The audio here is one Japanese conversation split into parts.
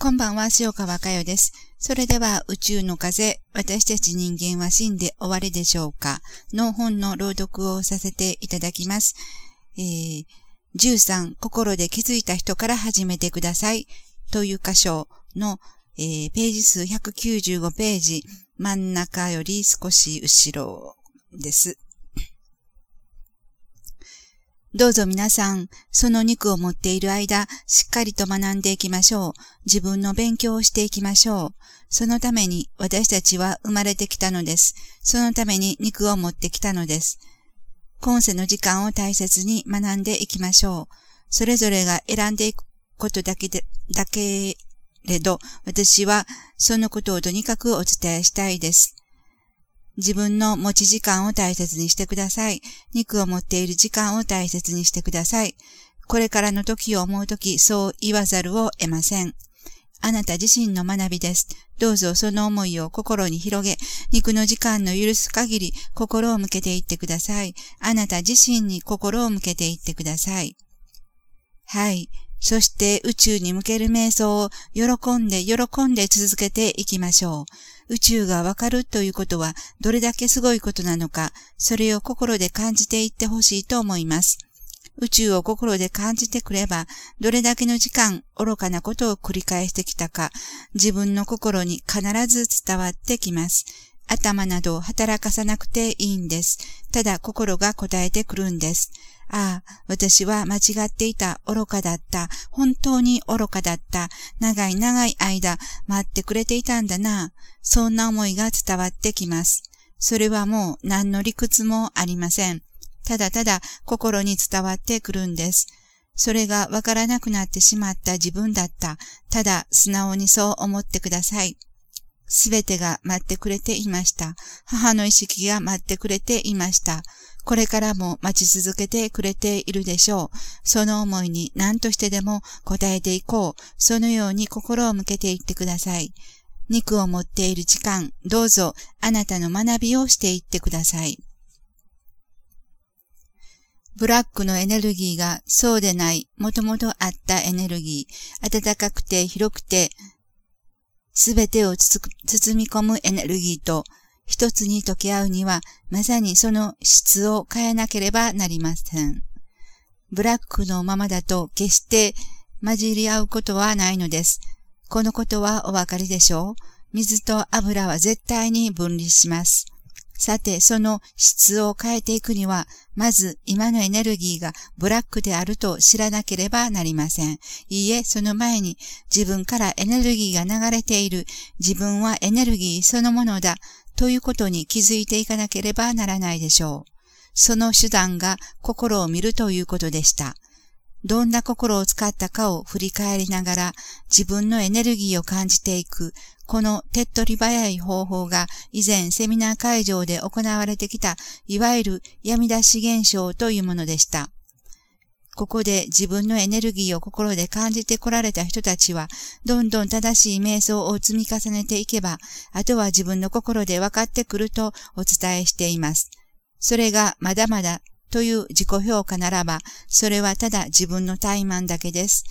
こんばんは、塩川佳代です。それでは、宇宙の風、私たち人間は死んで終わりでしょうか？の本の朗読をさせていただきます。えー、13、心で気づいた人から始めてください。という箇所の、えー、ページ数195ページ、真ん中より少し後ろです。どうぞ皆さん、その肉を持っている間、しっかりと学んでいきましょう。自分の勉強をしていきましょう。そのために私たちは生まれてきたのです。そのために肉を持ってきたのです。今世の時間を大切に学んでいきましょう。それぞれが選んでいくことだけで、だけれど、私はそのことをとにかくお伝えしたいです。自分の持ち時間を大切にしてください。肉を持っている時間を大切にしてください。これからの時を思う時、そう言わざるを得ません。あなた自身の学びです。どうぞその思いを心に広げ、肉の時間の許す限り心を向けていってください。あなた自身に心を向けていってください。はい。そして宇宙に向ける瞑想を喜んで喜んで続けていきましょう。宇宙がわかるということはどれだけすごいことなのか、それを心で感じていってほしいと思います。宇宙を心で感じてくれば、どれだけの時間愚かなことを繰り返してきたか、自分の心に必ず伝わってきます。頭などを働かさなくていいんです。ただ心が答えてくるんです。ああ、私は間違っていた、愚かだった、本当に愚かだった、長い長い間待ってくれていたんだな。そんな思いが伝わってきます。それはもう何の理屈もありません。ただただ心に伝わってくるんです。それがわからなくなってしまった自分だった。ただ素直にそう思ってください。すべてが待ってくれていました。母の意識が待ってくれていました。これからも待ち続けてくれているでしょう。その思いに何としてでも応えていこう。そのように心を向けていってください。肉を持っている時間、どうぞあなたの学びをしていってください。ブラックのエネルギーがそうでない、もともとあったエネルギー、暖かくて広くて、すべてを包み込むエネルギーと一つに溶け合うには、まさにその質を変えなければなりません。ブラックのままだと決して混じり合うことはないのです。このことはお分かりでしょう水と油は絶対に分離します。さて、その質を変えていくには、まず今のエネルギーがブラックであると知らなければなりません。いいえ、その前に自分からエネルギーが流れている。自分はエネルギーそのものだ。ということに気づいていかなければならないでしょう。その手段が心を見るということでした。どんな心を使ったかを振り返りながら自分のエネルギーを感じていく、この手っ取り早い方法が以前セミナー会場で行われてきた、いわゆる闇出し現象というものでした。ここで自分のエネルギーを心で感じてこられた人たちは、どんどん正しい瞑想を積み重ねていけば、あとは自分の心で分かってくるとお伝えしています。それがまだまだという自己評価ならば、それはただ自分の怠慢だけです。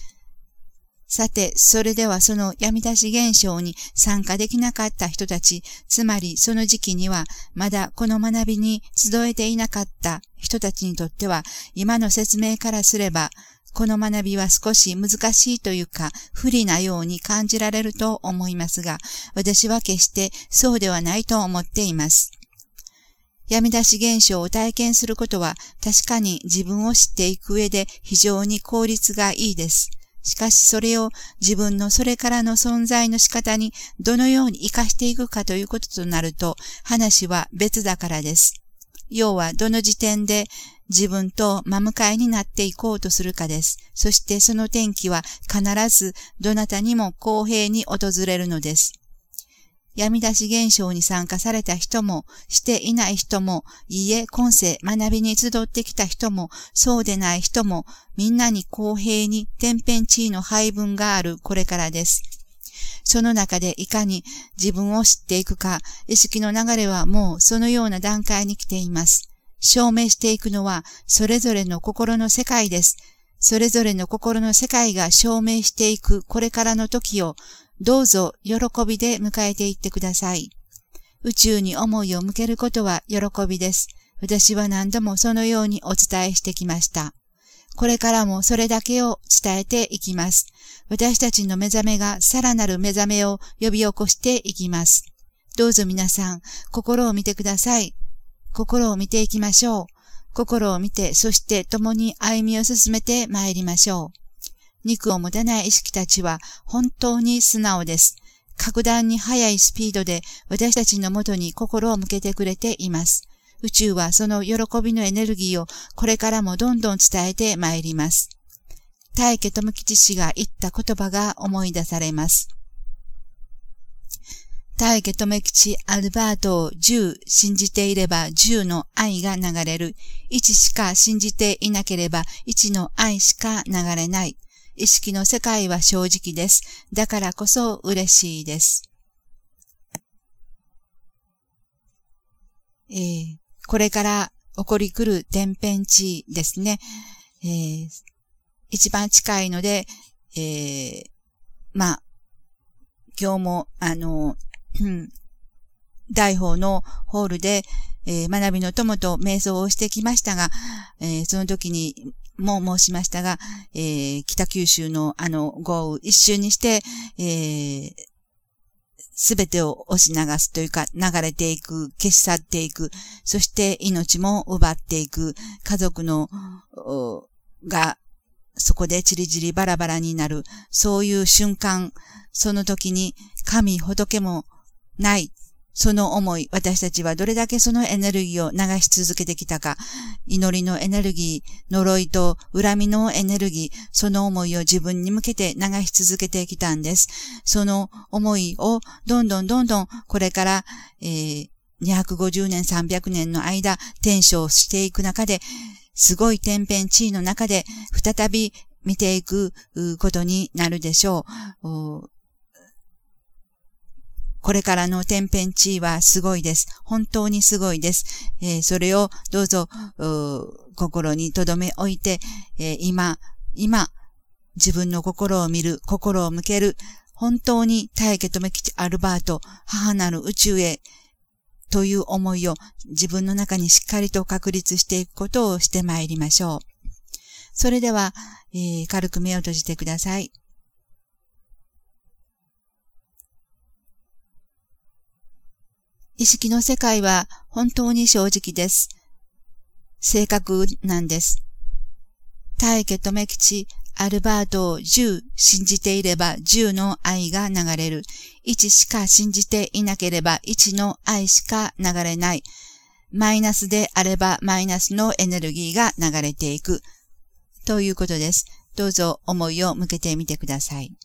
さて、それではその闇出し現象に参加できなかった人たち、つまりその時期にはまだこの学びに集えていなかった人たちにとっては、今の説明からすれば、この学びは少し難しいというか、不利なように感じられると思いますが、私は決してそうではないと思っています。闇出し現象を体験することは確かに自分を知っていく上で非常に効率がいいです。しかしそれを自分のそれからの存在の仕方にどのように活かしていくかということとなると話は別だからです。要はどの時点で自分と真向かいになっていこうとするかです。そしてその転機は必ずどなたにも公平に訪れるのです。闇出し現象に参加された人も、していない人も、いえ、今世学びに集ってきた人も、そうでない人も、みんなに公平に天変地異の配分があるこれからです。その中でいかに自分を知っていくか、意識の流れはもうそのような段階に来ています。証明していくのはそれぞれの心の世界です。それぞれの心の世界が証明していくこれからの時をどうぞ喜びで迎えていってください。宇宙に思いを向けることは喜びです。私は何度もそのようにお伝えしてきました。これからもそれだけを伝えていきます。私たちの目覚めがさらなる目覚めを呼び起こしていきます。どうぞ皆さん、心を見てください。心を見ていきましょう。心を見て、そして共に歩みを進めて参りましょう。肉を持たない意識たちは本当に素直です。格段に速いスピードで私たちのもとに心を向けてくれています。宇宙はその喜びのエネルギーをこれからもどんどん伝えて参ります。大家智吉氏が言った言葉が思い出されます。大家智吉アルバートを10信じていれば10の愛が流れる。1しか信じていなければ1の愛しか流れない。意識の世界は正直です。だからこそ嬉しいです。えー、これから起こり来る天変地異ですね。えー、一番近いので、えー、まあ、今日も、あの、大法のホールで、えー、学びの友と瞑想をしてきましたが、えー、その時にも申しましたが、えー、北九州のあの豪雨一瞬にして、えすべてを押し流すというか、流れていく、消し去っていく、そして命も奪っていく、家族の、が、そこでチリチリバラバラになる、そういう瞬間、その時に神仏もない、その思い、私たちはどれだけそのエネルギーを流し続けてきたか、祈りのエネルギー、呪いと恨みのエネルギー、その思いを自分に向けて流し続けてきたんです。その思いをどんどんどんどんこれから、えー、250年、300年の間、転生していく中で、すごい天変地異の中で、再び見ていくことになるでしょう。これからの天変地異はすごいです。本当にすごいです。えー、それをどうぞ、う心に留め置いて、えー、今、今、自分の心を見る、心を向ける、本当に大家留吉アルバート、母なる宇宙へ、という思いを自分の中にしっかりと確立していくことをしてまいりましょう。それでは、えー、軽く目を閉じてください。意識の世界は本当に正直です。正確なんです。大家留吉、アルバートを10信じていれば10の愛が流れる。1しか信じていなければ1の愛しか流れない。マイナスであればマイナスのエネルギーが流れていく。ということです。どうぞ思いを向けてみてください。